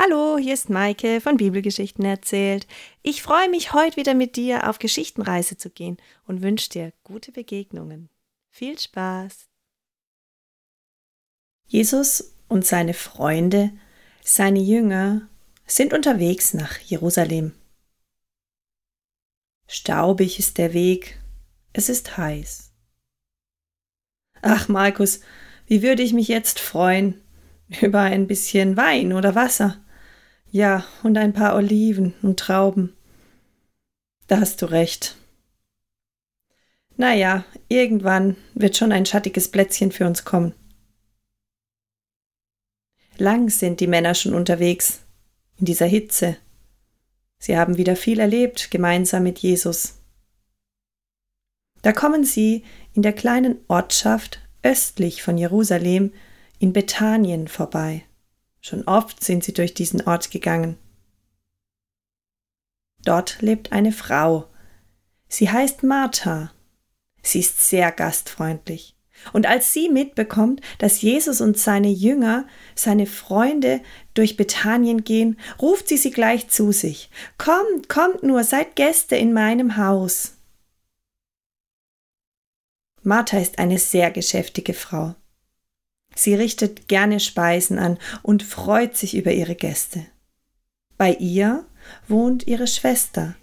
Hallo, hier ist Maike von Bibelgeschichten erzählt. Ich freue mich, heute wieder mit dir auf Geschichtenreise zu gehen und wünsche dir gute Begegnungen. Viel Spaß! Jesus und seine Freunde, seine Jünger, sind unterwegs nach Jerusalem. Staubig ist der Weg, es ist heiß. Ach, Markus, wie würde ich mich jetzt freuen über ein bisschen Wein oder Wasser. Ja, und ein paar Oliven und Trauben. Da hast du recht. Na ja, irgendwann wird schon ein schattiges Plätzchen für uns kommen. Lang sind die Männer schon unterwegs, in dieser Hitze. Sie haben wieder viel erlebt, gemeinsam mit Jesus. Da kommen sie in der kleinen Ortschaft östlich von Jerusalem in Bethanien vorbei. Schon oft sind sie durch diesen Ort gegangen. Dort lebt eine Frau. Sie heißt Martha. Sie ist sehr gastfreundlich. Und als sie mitbekommt, dass Jesus und seine Jünger, seine Freunde durch Bethanien gehen, ruft sie sie gleich zu sich. Kommt, kommt nur, seid Gäste in meinem Haus. Martha ist eine sehr geschäftige Frau. Sie richtet gerne Speisen an und freut sich über ihre Gäste. Bei ihr wohnt ihre Schwester.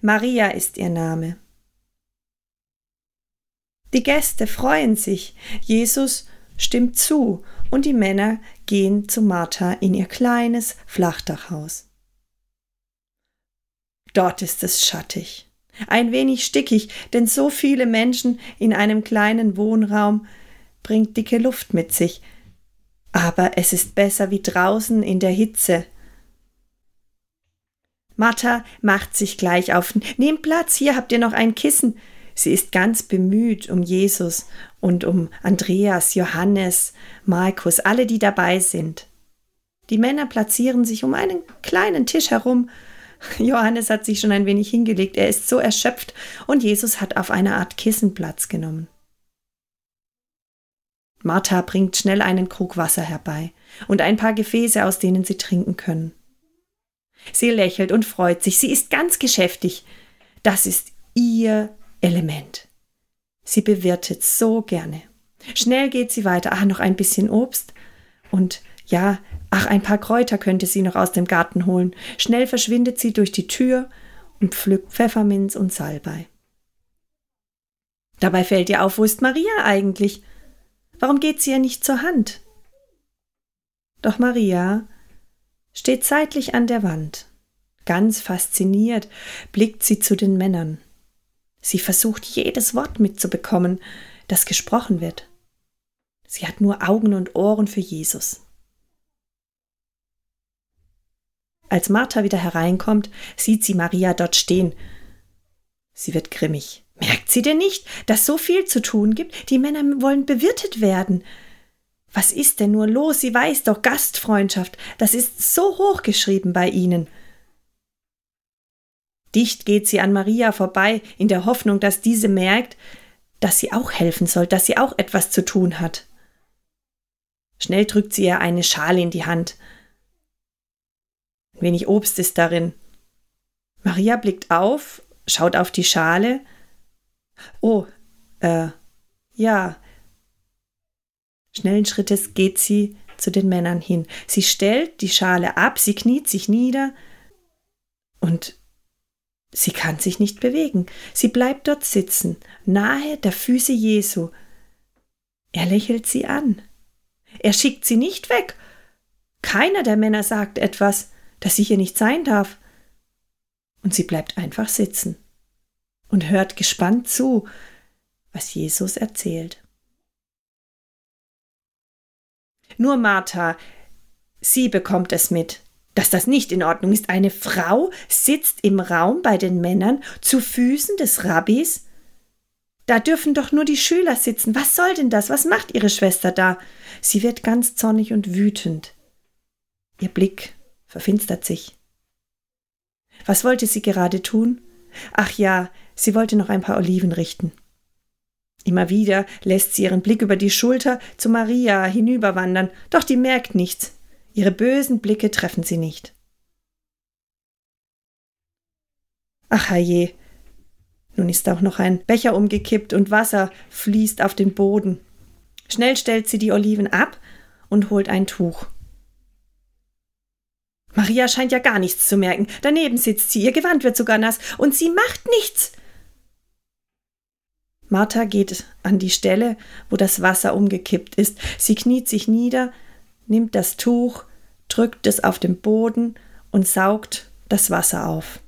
Maria ist ihr Name. Die Gäste freuen sich. Jesus stimmt zu und die Männer gehen zu Martha in ihr kleines Flachdachhaus. Dort ist es schattig, ein wenig stickig, denn so viele Menschen in einem kleinen Wohnraum bringt dicke Luft mit sich. Aber es ist besser wie draußen in der Hitze. Martha macht sich gleich auf. Nehmt Platz, hier habt ihr noch ein Kissen. Sie ist ganz bemüht um Jesus und um Andreas, Johannes, Markus, alle, die dabei sind. Die Männer platzieren sich um einen kleinen Tisch herum. Johannes hat sich schon ein wenig hingelegt, er ist so erschöpft, und Jesus hat auf einer Art Kissen Platz genommen. Martha bringt schnell einen Krug Wasser herbei und ein paar Gefäße, aus denen sie trinken können. Sie lächelt und freut sich, sie ist ganz geschäftig. Das ist ihr Element. Sie bewirtet so gerne. Schnell geht sie weiter. Ach, noch ein bisschen Obst. Und ja, ach, ein paar Kräuter könnte sie noch aus dem Garten holen. Schnell verschwindet sie durch die Tür und pflückt Pfefferminz und Salbei. Dabei fällt ihr auf, wo ist Maria eigentlich? Warum geht sie ihr nicht zur Hand? Doch Maria steht seitlich an der Wand. Ganz fasziniert blickt sie zu den Männern. Sie versucht jedes Wort mitzubekommen, das gesprochen wird. Sie hat nur Augen und Ohren für Jesus. Als Martha wieder hereinkommt, sieht sie Maria dort stehen. Sie wird grimmig. Merkt sie denn nicht, dass so viel zu tun gibt? Die Männer wollen bewirtet werden. Was ist denn nur los? Sie weiß doch Gastfreundschaft. Das ist so hochgeschrieben bei ihnen. Dicht geht sie an Maria vorbei, in der Hoffnung, dass diese merkt, dass sie auch helfen soll, dass sie auch etwas zu tun hat. Schnell drückt sie ihr eine Schale in die Hand. Ein wenig Obst ist darin. Maria blickt auf, schaut auf die Schale, Oh, äh, ja. Schnellen Schrittes geht sie zu den Männern hin. Sie stellt die Schale ab, sie kniet sich nieder und sie kann sich nicht bewegen. Sie bleibt dort sitzen, nahe der Füße Jesu. Er lächelt sie an. Er schickt sie nicht weg. Keiner der Männer sagt etwas, dass sie hier nicht sein darf. Und sie bleibt einfach sitzen und hört gespannt zu, was Jesus erzählt. Nur Martha, sie bekommt es mit, dass das nicht in Ordnung ist. Eine Frau sitzt im Raum bei den Männern zu Füßen des Rabbis. Da dürfen doch nur die Schüler sitzen. Was soll denn das? Was macht ihre Schwester da? Sie wird ganz zornig und wütend. Ihr Blick verfinstert sich. Was wollte sie gerade tun? Ach ja, Sie wollte noch ein paar Oliven richten. Immer wieder lässt sie ihren Blick über die Schulter zu Maria hinüberwandern, doch die merkt nichts. Ihre bösen Blicke treffen sie nicht. Ach je, nun ist auch noch ein Becher umgekippt und Wasser fließt auf den Boden. Schnell stellt sie die Oliven ab und holt ein Tuch. Maria scheint ja gar nichts zu merken. Daneben sitzt sie, ihr Gewand wird sogar nass, und sie macht nichts. Martha geht an die Stelle, wo das Wasser umgekippt ist. Sie kniet sich nieder, nimmt das Tuch, drückt es auf den Boden und saugt das Wasser auf.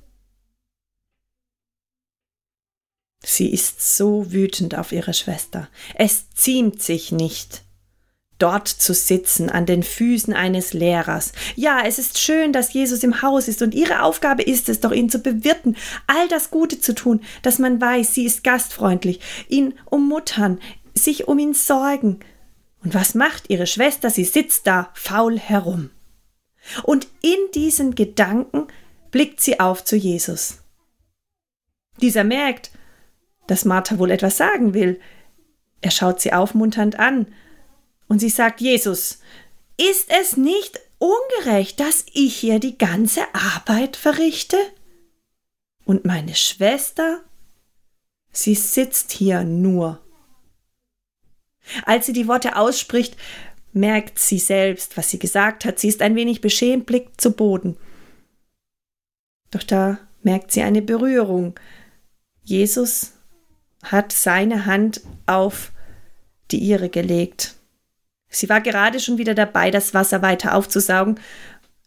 Sie ist so wütend auf ihre Schwester. Es ziemt sich nicht, dort zu sitzen an den Füßen eines Lehrers. Ja, es ist schön, dass Jesus im Haus ist und ihre Aufgabe ist es doch, ihn zu bewirten, all das Gute zu tun, dass man weiß, sie ist gastfreundlich, ihn ummuttern, sich um ihn sorgen. Und was macht ihre Schwester? Sie sitzt da faul herum. Und in diesen Gedanken blickt sie auf zu Jesus. Dieser merkt, dass Martha wohl etwas sagen will. Er schaut sie aufmunternd an und sie sagt, Jesus, ist es nicht ungerecht, dass ich hier die ganze Arbeit verrichte? Und meine Schwester? Sie sitzt hier nur. Als sie die Worte ausspricht, merkt sie selbst, was sie gesagt hat. Sie ist ein wenig beschämt, blickt zu Boden. Doch da merkt sie eine Berührung. Jesus hat seine Hand auf die ihre gelegt. Sie war gerade schon wieder dabei, das Wasser weiter aufzusaugen.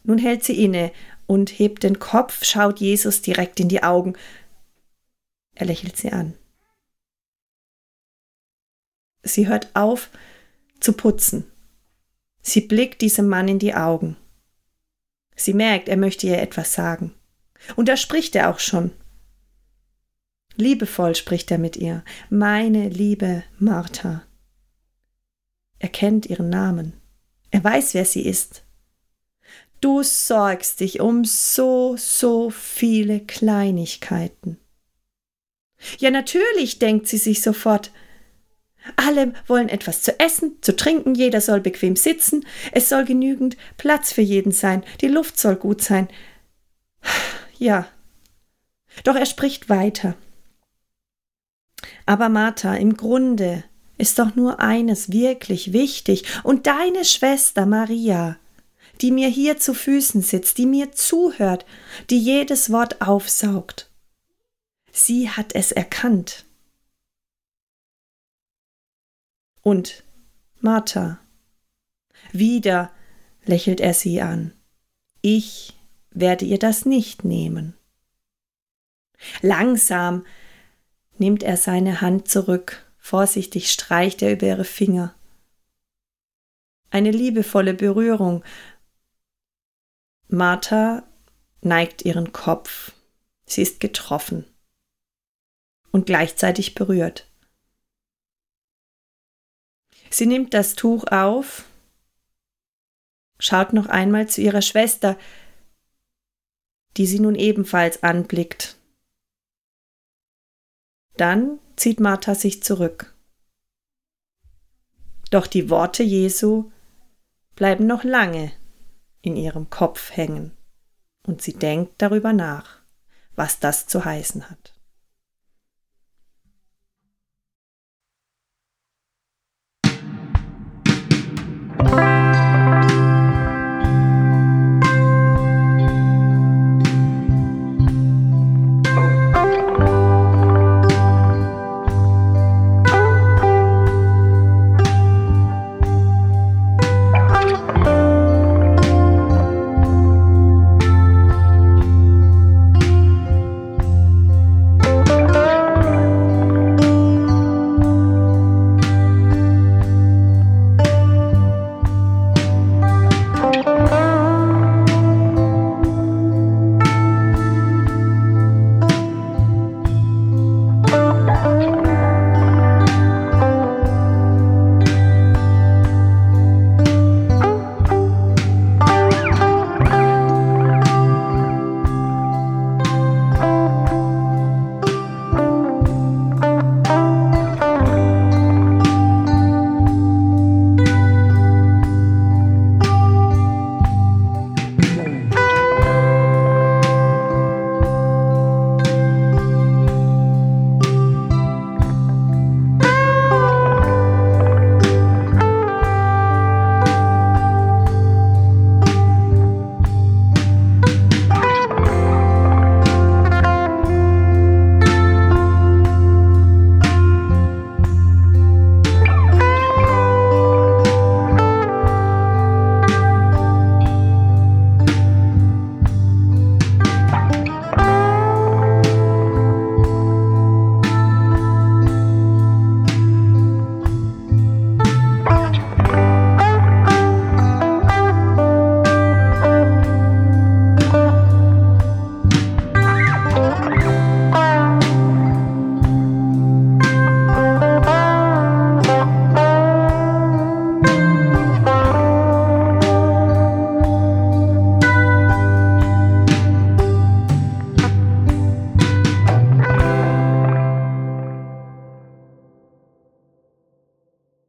Nun hält sie inne und hebt den Kopf, schaut Jesus direkt in die Augen. Er lächelt sie an. Sie hört auf zu putzen. Sie blickt diesem Mann in die Augen. Sie merkt, er möchte ihr etwas sagen. Und da spricht er auch schon. Liebevoll spricht er mit ihr. Meine liebe Martha. Er kennt ihren Namen. Er weiß, wer sie ist. Du sorgst dich um so, so viele Kleinigkeiten. Ja, natürlich, denkt sie sich sofort. Alle wollen etwas zu essen, zu trinken, jeder soll bequem sitzen, es soll genügend Platz für jeden sein, die Luft soll gut sein. Ja. Doch er spricht weiter. Aber Martha, im Grunde ist doch nur eines wirklich wichtig, und deine Schwester Maria, die mir hier zu Füßen sitzt, die mir zuhört, die jedes Wort aufsaugt. Sie hat es erkannt. Und Martha. Wieder lächelt er sie an. Ich werde ihr das nicht nehmen. Langsam nimmt er seine Hand zurück, vorsichtig streicht er über ihre Finger. Eine liebevolle Berührung. Martha neigt ihren Kopf. Sie ist getroffen und gleichzeitig berührt. Sie nimmt das Tuch auf, schaut noch einmal zu ihrer Schwester, die sie nun ebenfalls anblickt dann zieht Martha sich zurück. Doch die Worte Jesu bleiben noch lange in ihrem Kopf hängen und sie denkt darüber nach, was das zu heißen hat.